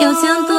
有相。